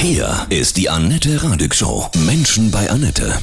Hier ist die Annette Radig Show. Menschen bei Annette.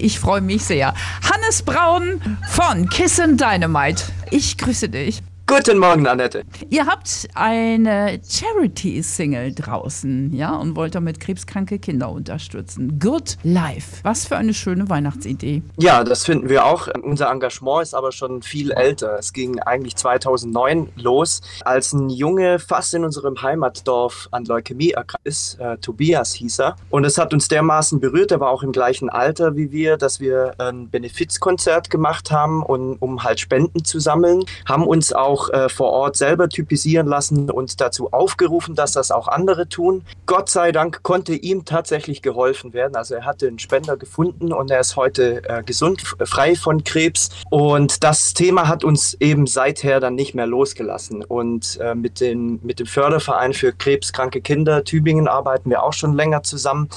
Ich freue mich sehr. Hannes Braun von Kiss and Dynamite. Ich grüße dich. Guten Morgen, Annette. Ihr habt eine Charity-Single draußen, ja, und wollt damit krebskranke Kinder unterstützen. Good Life. Was für eine schöne Weihnachtsidee. Ja, das finden wir auch. Unser Engagement ist aber schon viel älter. Es ging eigentlich 2009 los, als ein Junge fast in unserem Heimatdorf an Leukämie erkrankt ist. Äh, Tobias hieß er. Und es hat uns dermaßen berührt, er war auch im gleichen Alter wie wir, dass wir ein Benefizkonzert gemacht haben, und, um halt Spenden zu sammeln. Haben uns auch auch äh, vor Ort selber typisieren lassen und dazu aufgerufen, dass das auch andere tun. Gott sei Dank konnte ihm tatsächlich geholfen werden. Also er hatte einen Spender gefunden und er ist heute äh, gesund, frei von Krebs. Und das Thema hat uns eben seither dann nicht mehr losgelassen. Und äh, mit, den, mit dem Förderverein für krebskranke Kinder Tübingen arbeiten wir auch schon länger zusammen.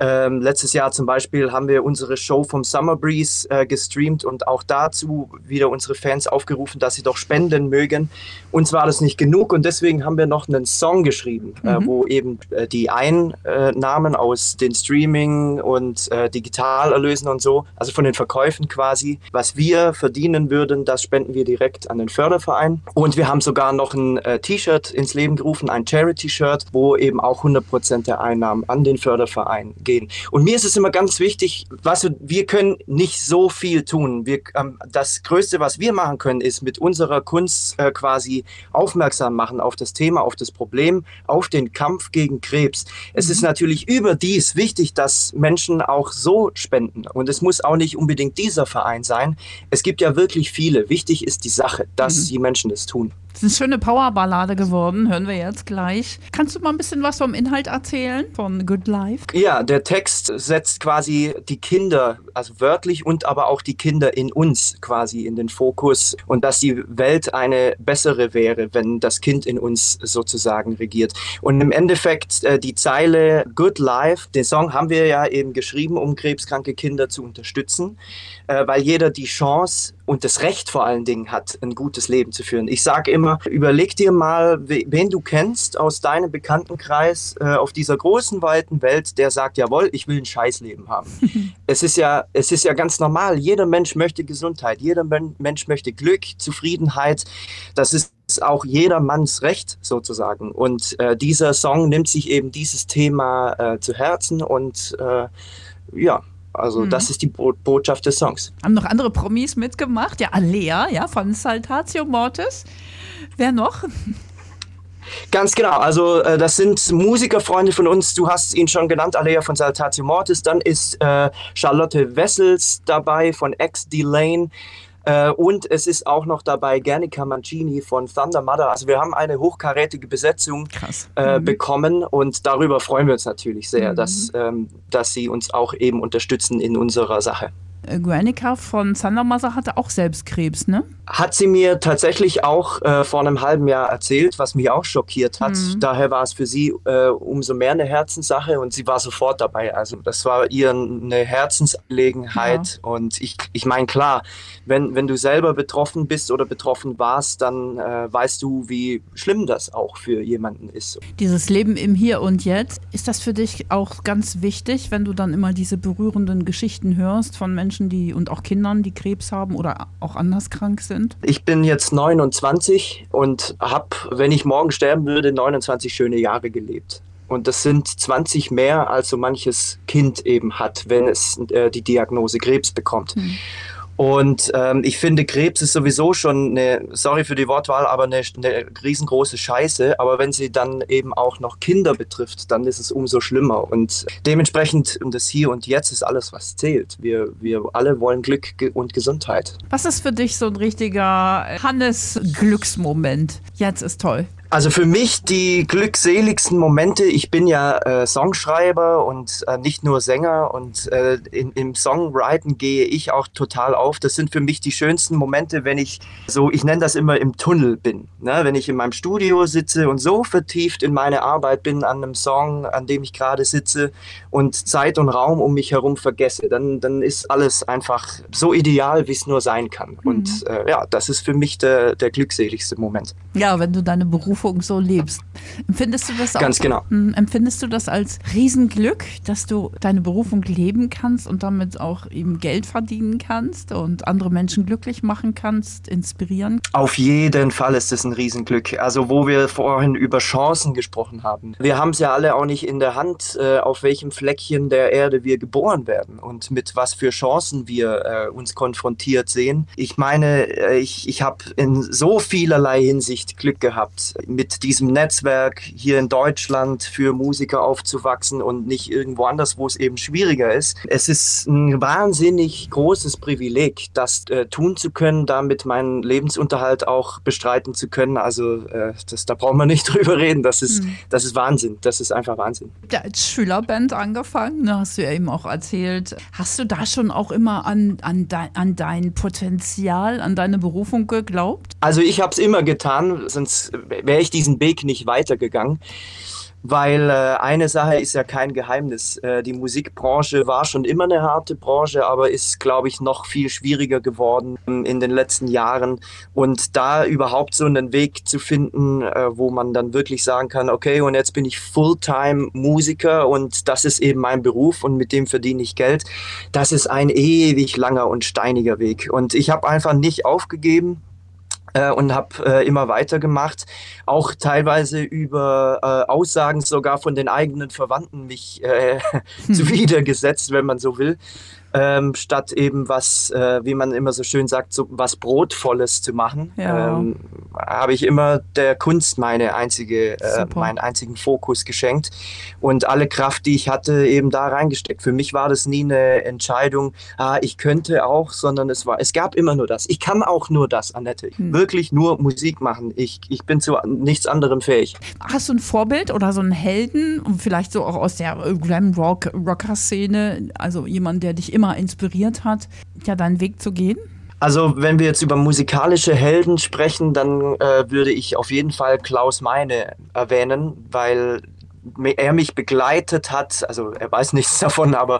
Ähm, letztes Jahr zum Beispiel haben wir unsere Show vom Summer Breeze äh, gestreamt und auch dazu wieder unsere Fans aufgerufen, dass sie doch spenden mögen. Uns war das nicht genug und deswegen haben wir noch einen Song geschrieben, äh, mhm. äh, wo eben äh, die Einnahmen aus den Streaming und äh, Digitalerlösen und so, also von den Verkäufen quasi, was wir verdienen würden, das spenden wir direkt an den Förderverein. Und wir haben sogar noch ein äh, T-Shirt ins Leben gerufen, ein Charity-Shirt, wo eben auch 100% der Einnahmen an den Förderverein gehen. Und mir ist es immer ganz wichtig, was wir können nicht so viel tun. Wir, ähm, das Größte, was wir machen können, ist mit unserer Kunst äh, quasi aufmerksam machen auf das Thema, auf das Problem, auf den Kampf gegen Krebs. Es mhm. ist natürlich überdies wichtig, dass Menschen auch so spenden. Und es muss auch nicht unbedingt dieser Verein sein. Es gibt ja wirklich viele. Wichtig ist die Sache, dass mhm. die Menschen das tun. Das ist eine schöne Powerballade geworden, hören wir jetzt gleich. Kannst du mal ein bisschen was vom Inhalt erzählen von Good Life? Ja, der Text setzt quasi die Kinder, also wörtlich und aber auch die Kinder in uns quasi in den Fokus und dass die Welt eine bessere wäre, wenn das Kind in uns sozusagen regiert. Und im Endeffekt äh, die Zeile Good Life, den Song haben wir ja eben geschrieben, um krebskranke Kinder zu unterstützen, äh, weil jeder die Chance und das Recht vor allen Dingen hat, ein gutes Leben zu führen. Ich sage immer, überleg dir mal, wen du kennst aus deinem Bekanntenkreis äh, auf dieser großen, weiten Welt, der sagt, jawohl, ich will ein Scheißleben haben. es, ist ja, es ist ja ganz normal, jeder Mensch möchte Gesundheit, jeder Mensch möchte Glück, Zufriedenheit. Das ist auch jedermanns Recht sozusagen. Und äh, dieser Song nimmt sich eben dieses Thema äh, zu Herzen und äh, ja, also mhm. das ist die Bo Botschaft des Songs. Haben noch andere Promis mitgemacht? Ja, Alea, ja, von Saltatio Mortis. Wer noch? Ganz genau, also äh, das sind Musikerfreunde von uns, du hast ihn schon genannt, Alea von Saltatio Mortis, dann ist äh, Charlotte Wessels dabei von X Delane, äh, und es ist auch noch dabei Gernica Mancini von Thunder Mother. Also wir haben eine hochkarätige Besetzung äh, mhm. bekommen und darüber freuen wir uns natürlich sehr, mhm. dass, ähm, dass sie uns auch eben unterstützen in unserer Sache. Guernica von Sandermaser hatte auch selbst Krebs, ne? Hat sie mir tatsächlich auch äh, vor einem halben Jahr erzählt, was mich auch schockiert hat. Mhm. Daher war es für sie äh, umso mehr eine Herzenssache und sie war sofort dabei. Also das war ihr eine Herzensangelegenheit. Ja. Und ich, ich meine, klar, wenn, wenn du selber betroffen bist oder betroffen warst, dann äh, weißt du, wie schlimm das auch für jemanden ist. Dieses Leben im Hier und Jetzt, ist das für dich auch ganz wichtig, wenn du dann immer diese berührenden Geschichten hörst von Menschen, Menschen, die und auch Kindern, die Krebs haben oder auch anders krank sind? Ich bin jetzt 29 und habe, wenn ich morgen sterben würde, 29 schöne Jahre gelebt. Und das sind 20 mehr, als so manches Kind eben hat, wenn es äh, die Diagnose Krebs bekommt. Hm. Und ähm, ich finde, Krebs ist sowieso schon eine, sorry für die Wortwahl, aber eine, eine, riesengroße Scheiße. Aber wenn sie dann eben auch noch Kinder betrifft, dann ist es umso schlimmer. Und dementsprechend, das Hier und Jetzt ist alles, was zählt. Wir, wir alle wollen Glück und Gesundheit. Was ist für dich so ein richtiger Hannes-Glücksmoment? Jetzt ist toll. Also für mich die glückseligsten Momente, ich bin ja äh, Songschreiber und äh, nicht nur Sänger und äh, in, im Songwriten gehe ich auch total auf. Das sind für mich die schönsten Momente, wenn ich so, ich nenne das immer im Tunnel bin. Ne? Wenn ich in meinem Studio sitze und so vertieft in meine Arbeit bin an einem Song, an dem ich gerade sitze und Zeit und Raum um mich herum vergesse, dann, dann ist alles einfach so ideal, wie es nur sein kann. Mhm. Und äh, ja, das ist für mich der, der glückseligste Moment. Ja, wenn du deine Berufung Berufung so lebst. Empfindest du das auch? Ganz genau. Hm, empfindest du das als Riesenglück, dass du deine Berufung leben kannst und damit auch eben Geld verdienen kannst und andere Menschen glücklich machen kannst, inspirieren? Auf jeden Fall ist es ein Riesenglück. Also wo wir vorhin über Chancen gesprochen haben. Wir haben es ja alle auch nicht in der Hand, äh, auf welchem Fleckchen der Erde wir geboren werden und mit was für Chancen wir äh, uns konfrontiert sehen. Ich meine, äh, ich, ich habe in so vielerlei Hinsicht Glück gehabt, mit diesem Netzwerk hier in Deutschland für Musiker aufzuwachsen und nicht irgendwo anders, wo es eben schwieriger ist. Es ist ein wahnsinnig großes Privileg, das äh, tun zu können, damit meinen Lebensunterhalt auch bestreiten zu können. Also äh, das, da brauchen wir nicht drüber reden. Das ist, mhm. das ist Wahnsinn. Das ist einfach Wahnsinn. Ja, als Schülerband angefangen, ne, hast du ja eben auch erzählt. Hast du da schon auch immer an, an, de, an dein Potenzial, an deine Berufung geglaubt? Also ich habe es immer getan, sonst wäre ich diesen Weg nicht weitergegangen weil äh, eine Sache ist ja kein Geheimnis. Äh, die Musikbranche war schon immer eine harte Branche, aber ist, glaube ich, noch viel schwieriger geworden ähm, in den letzten Jahren. Und da überhaupt so einen Weg zu finden, äh, wo man dann wirklich sagen kann, okay, und jetzt bin ich Fulltime Musiker und das ist eben mein Beruf und mit dem verdiene ich Geld, das ist ein ewig langer und steiniger Weg. Und ich habe einfach nicht aufgegeben äh, und habe äh, immer weitergemacht. Auch teilweise über äh, Aussagen sogar von den eigenen Verwandten mich äh, zuwidergesetzt, wenn man so will ähm, statt eben was, äh, wie man immer so schön sagt, so was Brotvolles zu machen, ja. ähm, habe ich immer der Kunst meine einzige, äh, meinen einzigen Fokus geschenkt und alle Kraft, die ich hatte, eben da reingesteckt. Für mich war das nie eine Entscheidung, ah, ich könnte auch, sondern es war, es gab immer nur das. Ich kann auch nur das, Annette. Hm. Wirklich nur Musik machen. Ich, ich bin zu nichts anderem fähig. Hast du ein Vorbild oder so einen Helden, vielleicht so auch aus der Glam Rock Rocker Szene, also jemand, der dich immer immer inspiriert hat, ja, deinen Weg zu gehen? Also wenn wir jetzt über musikalische Helden sprechen, dann äh, würde ich auf jeden Fall Klaus Meine erwähnen, weil er mich begleitet hat, also er weiß nichts davon, aber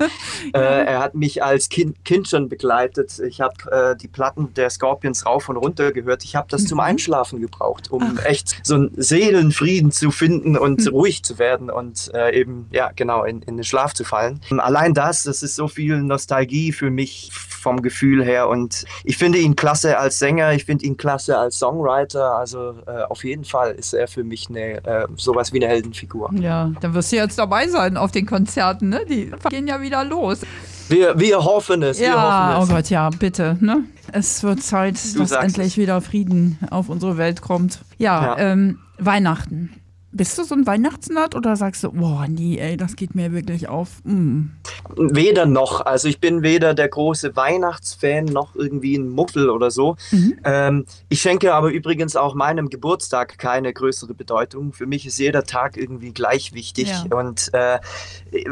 äh, er hat mich als kind, kind schon begleitet. Ich habe äh, die Platten der Scorpions rauf und runter gehört. Ich habe das mhm. zum Einschlafen gebraucht, um Ach. echt so einen Seelenfrieden zu finden und mhm. ruhig zu werden und äh, eben, ja, genau, in, in den Schlaf zu fallen. Allein das, das ist so viel Nostalgie für mich vom Gefühl her und ich finde ihn klasse als Sänger, ich finde ihn klasse als Songwriter, also äh, auf jeden Fall ist er für mich eine, äh, sowas wie eine Heldenfigur. Ja. Ja, dann wirst du jetzt dabei sein auf den Konzerten, ne? Die gehen ja wieder los. Wir, wir hoffen es. Ja, hoffen es. oh Gott, ja, bitte. Ne? Es wird Zeit, du dass endlich es. wieder Frieden auf unsere Welt kommt. Ja, ja. Ähm, Weihnachten. Bist du so ein Weihnachtsnerd oder sagst du, boah, nee, ey, das geht mir wirklich auf? Mm. Weder noch. Also ich bin weder der große Weihnachtsfan noch irgendwie ein Muffel oder so. Mhm. Ähm, ich schenke aber übrigens auch meinem Geburtstag keine größere Bedeutung. Für mich ist jeder Tag irgendwie gleich wichtig. Ja. Und äh,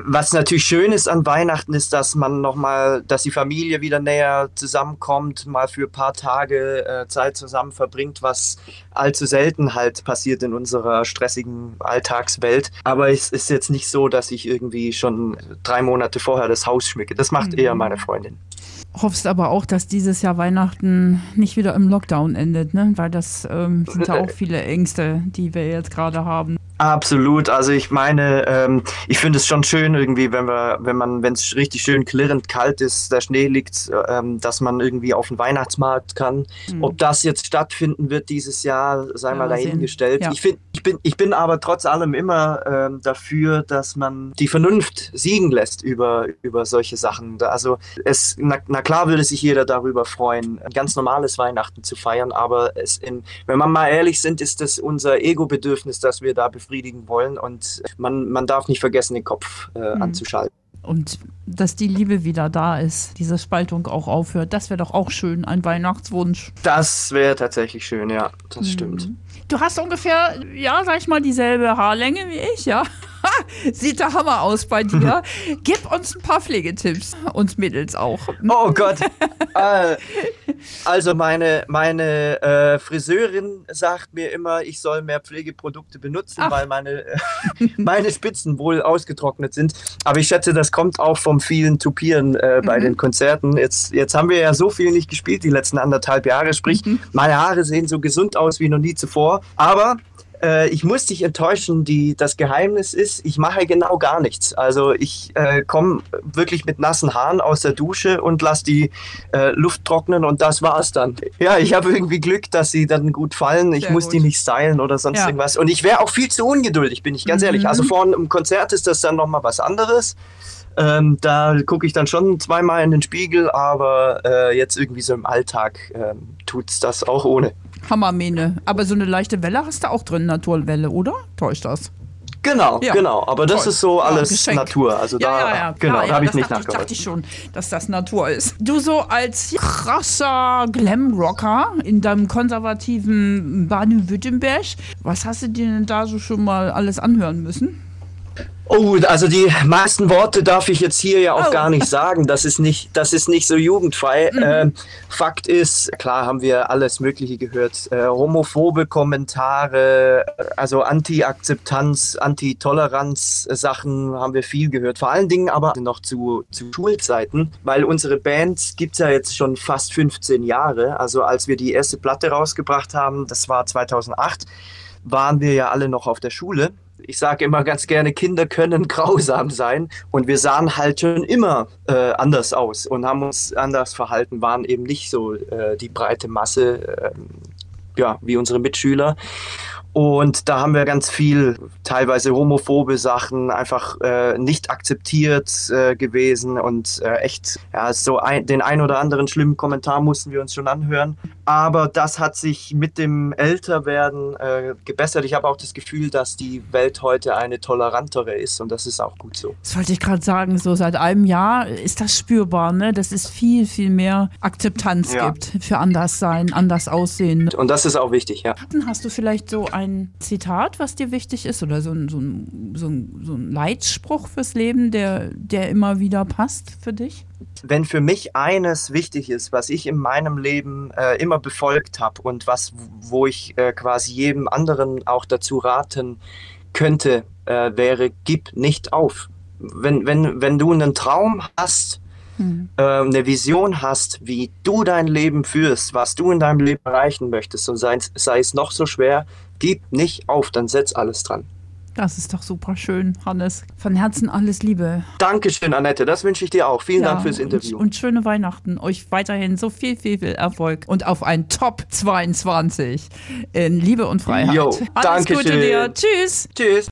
was natürlich schön ist an Weihnachten, ist, dass man nochmal, dass die Familie wieder näher zusammenkommt, mal für ein paar Tage äh, Zeit zusammen verbringt, was allzu selten halt passiert in unserer stressigen Alltagswelt. Aber es ist jetzt nicht so, dass ich irgendwie schon drei Monate vorher das Haus schmücke. Das macht mhm. eher meine Freundin. Hoffst aber auch, dass dieses Jahr Weihnachten nicht wieder im Lockdown endet, ne? Weil das ähm, sind ja auch viele Ängste, die wir jetzt gerade haben. Absolut. Also ich meine, ähm, ich finde es schon schön irgendwie, wenn wir, wenn man, wenn es richtig schön klirrend kalt ist, der Schnee liegt, ähm, dass man irgendwie auf den Weihnachtsmarkt kann. Mhm. Ob das jetzt stattfinden wird dieses Jahr, sei ja, mal dahingestellt. Ja. Ich, find, ich, bin, ich bin aber trotz allem immer ähm, dafür, dass man die Vernunft siegen lässt über, über solche Sachen. Also es, na, na klar würde sich jeder darüber freuen, ein ganz normales Weihnachten zu feiern, aber es in, wenn wir mal ehrlich sind, ist das unser Ego-Bedürfnis, dass wir da befriedigen befriedigen wollen und man, man darf nicht vergessen, den Kopf äh, mhm. anzuschalten. Und dass die Liebe wieder da ist, diese Spaltung auch aufhört, das wäre doch auch schön, ein Weihnachtswunsch. Das wäre tatsächlich schön, ja, das mhm. stimmt. Du hast ungefähr, ja, sag ich mal, dieselbe Haarlänge wie ich, ja. Sieht der Hammer aus bei dir. Gib uns ein paar Pflegetipps, uns Mädels auch. Oh Gott. Äh, also meine, meine äh, Friseurin sagt mir immer, ich soll mehr Pflegeprodukte benutzen, Ach. weil meine, äh, meine Spitzen wohl ausgetrocknet sind. Aber ich schätze, das kommt auch vom vielen Tupieren äh, bei mhm. den Konzerten. Jetzt, jetzt haben wir ja so viel nicht gespielt die letzten anderthalb Jahre. Sprich, mhm. meine Haare sehen so gesund aus wie noch nie zuvor. Aber Äh, ich muss dich enttäuschen. Die, das Geheimnis ist, ich mache genau gar nichts. Also ich äh, komme wirklich mit nassen Haaren aus der Dusche und lasse die äh, Luft trocknen und das war's dann. Ja, ich habe irgendwie Glück, dass sie dann gut fallen. Ich Sehr muss gut. die nicht stylen oder sonst ja. irgendwas. Und ich wäre auch viel zu ungeduldig, bin ich ganz mhm. ehrlich. Also vor einem Konzert ist das dann nochmal was anderes. Ähm, da gucke ich dann schon zweimal in den Spiegel, aber äh, jetzt irgendwie so im Alltag ähm, es das auch ohne. Hammermähne. Aber so eine leichte Welle hast du auch drin, Naturwelle, oder? Täuscht das? Genau, ja. genau. Aber das Toll. ist so alles ja, Natur. Also ja, da, ja, genau, da habe ich nicht nachgedacht. dachte ich schon, dass das Natur ist. Du so als krasser Glamrocker in deinem konservativen Baden-Württemberg, was hast du dir denn da so schon mal alles anhören müssen? Oh, also die meisten Worte darf ich jetzt hier ja auch oh. gar nicht sagen. Das ist nicht, das ist nicht so jugendfrei. Mhm. Ähm, Fakt ist, klar haben wir alles Mögliche gehört. Äh, homophobe Kommentare, also Anti-Akzeptanz, Anti-Toleranz-Sachen haben wir viel gehört. Vor allen Dingen aber noch zu, zu Schulzeiten, weil unsere Band gibt es ja jetzt schon fast 15 Jahre. Also als wir die erste Platte rausgebracht haben, das war 2008, waren wir ja alle noch auf der Schule ich sage immer ganz gerne, Kinder können grausam sein und wir sahen halt schon immer äh, anders aus und haben uns anders verhalten, waren eben nicht so äh, die breite Masse, äh, ja, wie unsere Mitschüler. Und da haben wir ganz viel, teilweise homophobe Sachen, einfach äh, nicht akzeptiert äh, gewesen und äh, echt, ja, so ein, den ein oder anderen schlimmen Kommentar mussten wir uns schon anhören. Aber das hat sich mit dem Älterwerden äh, gebessert. Ich habe auch das Gefühl, dass die Welt heute eine tolerantere ist und das ist auch gut so. Das wollte ich gerade sagen, so seit einem Jahr ist das spürbar, ne? dass es viel, viel mehr Akzeptanz ja. gibt für Anderssein, anders aussehen. Und das ist auch wichtig, ja. Hast du vielleicht so ein Zitat, was dir wichtig ist oder so ein, so ein, so ein, so ein Leitspruch fürs Leben, der, der immer wieder passt für dich? wenn für mich eines wichtig ist, was ich in meinem Leben äh, immer befolgt habe und was, wo ich äh, quasi jedem anderen auch dazu raten könnte, äh, wäre, gib nicht auf. Wenn, wenn, wenn du einen Traum hast, hm. eine Vision hast, wie du dein Leben führst, was du in deinem Leben erreichen möchtest, und sei, sei es noch so schwer, gib nicht auf, dann setz alles dran. Das ist doch super schön, Hannes. Von Herzen alles Liebe. Dankeschön, Annette. Das wünsche ich dir auch. Vielen ja, Dank fürs Interview. Und, und, schöne Weihnachten. Euch weiterhin so viel, viel, viel Erfolg und auf ein Top 22 in Liebe und Freiheit. Jo, alles Gute dir. Tschüss. Tschüss.